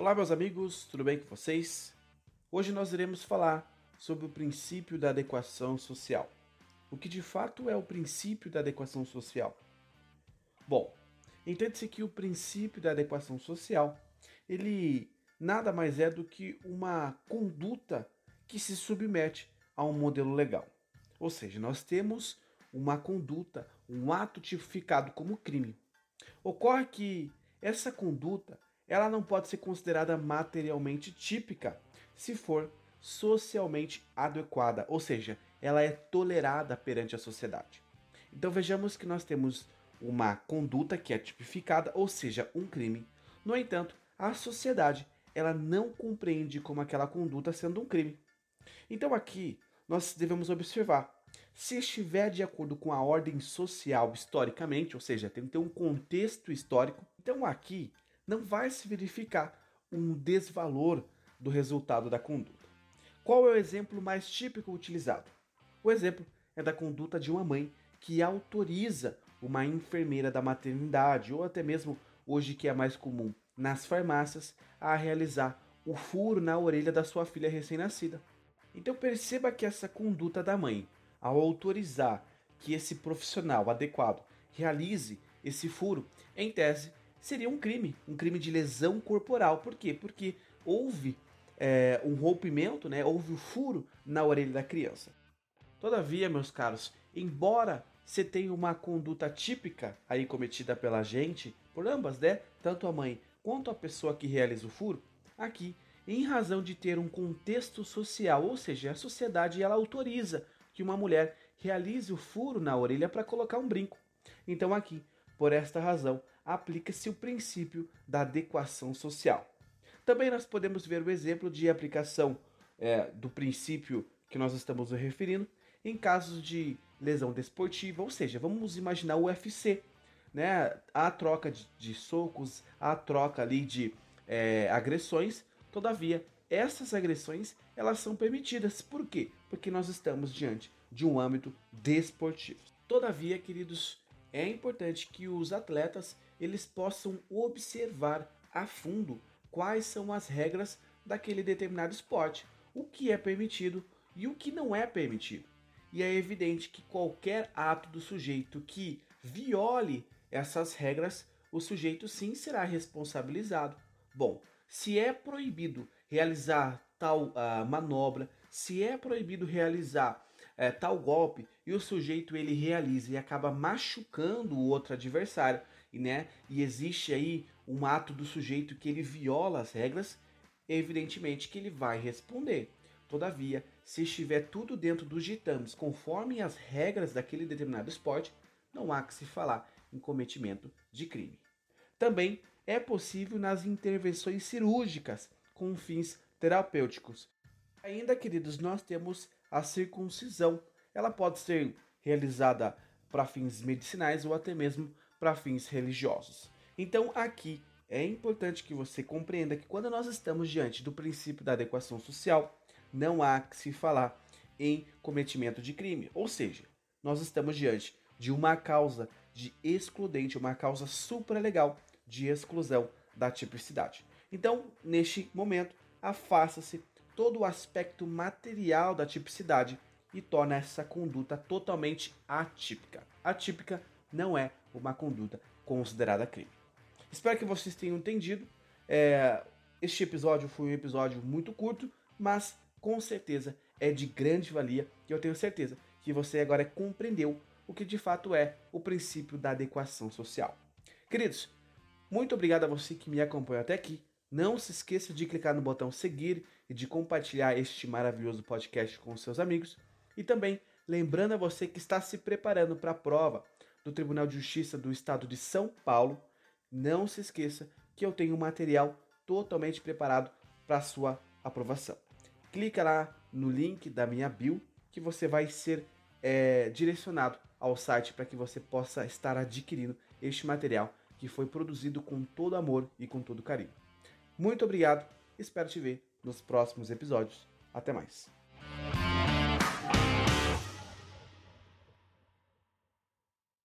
Olá, meus amigos, tudo bem com vocês? Hoje nós iremos falar sobre o princípio da adequação social. O que de fato é o princípio da adequação social? Bom, entende-se que o princípio da adequação social, ele nada mais é do que uma conduta que se submete a um modelo legal. Ou seja, nós temos uma conduta, um ato tipificado como crime. Ocorre que essa conduta ela não pode ser considerada materialmente típica se for socialmente adequada, ou seja, ela é tolerada perante a sociedade. Então vejamos que nós temos uma conduta que é tipificada, ou seja, um crime. No entanto, a sociedade ela não compreende como aquela conduta sendo um crime. Então aqui nós devemos observar se estiver de acordo com a ordem social historicamente, ou seja, tem que ter um contexto histórico, então aqui não vai se verificar um desvalor do resultado da conduta. Qual é o exemplo mais típico utilizado? O exemplo é da conduta de uma mãe que autoriza uma enfermeira da maternidade, ou até mesmo hoje que é mais comum nas farmácias, a realizar o furo na orelha da sua filha recém-nascida. Então perceba que essa conduta da mãe, ao autorizar que esse profissional adequado realize esse furo, em tese, seria um crime, um crime de lesão corporal. Por quê? Porque houve é, um rompimento, né? houve um furo na orelha da criança. Todavia, meus caros, embora você tenha uma conduta típica aí cometida pela gente, por ambas, né? Tanto a mãe quanto a pessoa que realiza o furo, aqui, em razão de ter um contexto social, ou seja, a sociedade ela autoriza que uma mulher realize o furo na orelha para colocar um brinco. Então aqui, por esta razão, aplica-se o princípio da adequação social. Também nós podemos ver o exemplo de aplicação é, do princípio que nós estamos referindo em casos de lesão desportiva, ou seja, vamos imaginar o UFC, né? A troca de, de socos, a troca ali de é, agressões, todavia essas agressões elas são permitidas. Por quê? Porque nós estamos diante de um âmbito desportivo. Todavia, queridos, é importante que os atletas eles possam observar a fundo quais são as regras daquele determinado esporte, o que é permitido e o que não é permitido. E é evidente que qualquer ato do sujeito que viole essas regras, o sujeito sim será responsabilizado. Bom, se é proibido realizar tal uh, manobra, se é proibido realizar uh, tal golpe e o sujeito ele realiza e acaba machucando o outro adversário, e, né, e existe aí um ato do sujeito que ele viola as regras, evidentemente que ele vai responder. Todavia, se estiver tudo dentro dos ditames, conforme as regras daquele determinado esporte, não há que se falar em cometimento de crime. Também é possível nas intervenções cirúrgicas com fins terapêuticos. Ainda, queridos, nós temos a circuncisão. Ela pode ser realizada para fins medicinais ou até mesmo para fins religiosos. Então, aqui é importante que você compreenda que quando nós estamos diante do princípio da adequação social, não há que se falar em cometimento de crime. Ou seja, nós estamos diante de uma causa de excludente, uma causa supralegal de exclusão da tipicidade. Então, neste momento, afasta-se todo o aspecto material da tipicidade e torna essa conduta totalmente atípica. Atípica não é uma conduta considerada crime. Espero que vocês tenham entendido. É, este episódio foi um episódio muito curto, mas com certeza é de grande valia e eu tenho certeza que você agora compreendeu o que de fato é o princípio da adequação social. Queridos, muito obrigado a você que me acompanhou até aqui. Não se esqueça de clicar no botão seguir e de compartilhar este maravilhoso podcast com seus amigos. E também lembrando a você que está se preparando para a prova do Tribunal de Justiça do Estado de São Paulo, não se esqueça que eu tenho material totalmente preparado para sua aprovação clica lá no link da minha bio que você vai ser é, direcionado ao site para que você possa estar adquirindo este material que foi produzido com todo amor e com todo carinho. Muito obrigado, espero te ver nos próximos episódios. Até mais.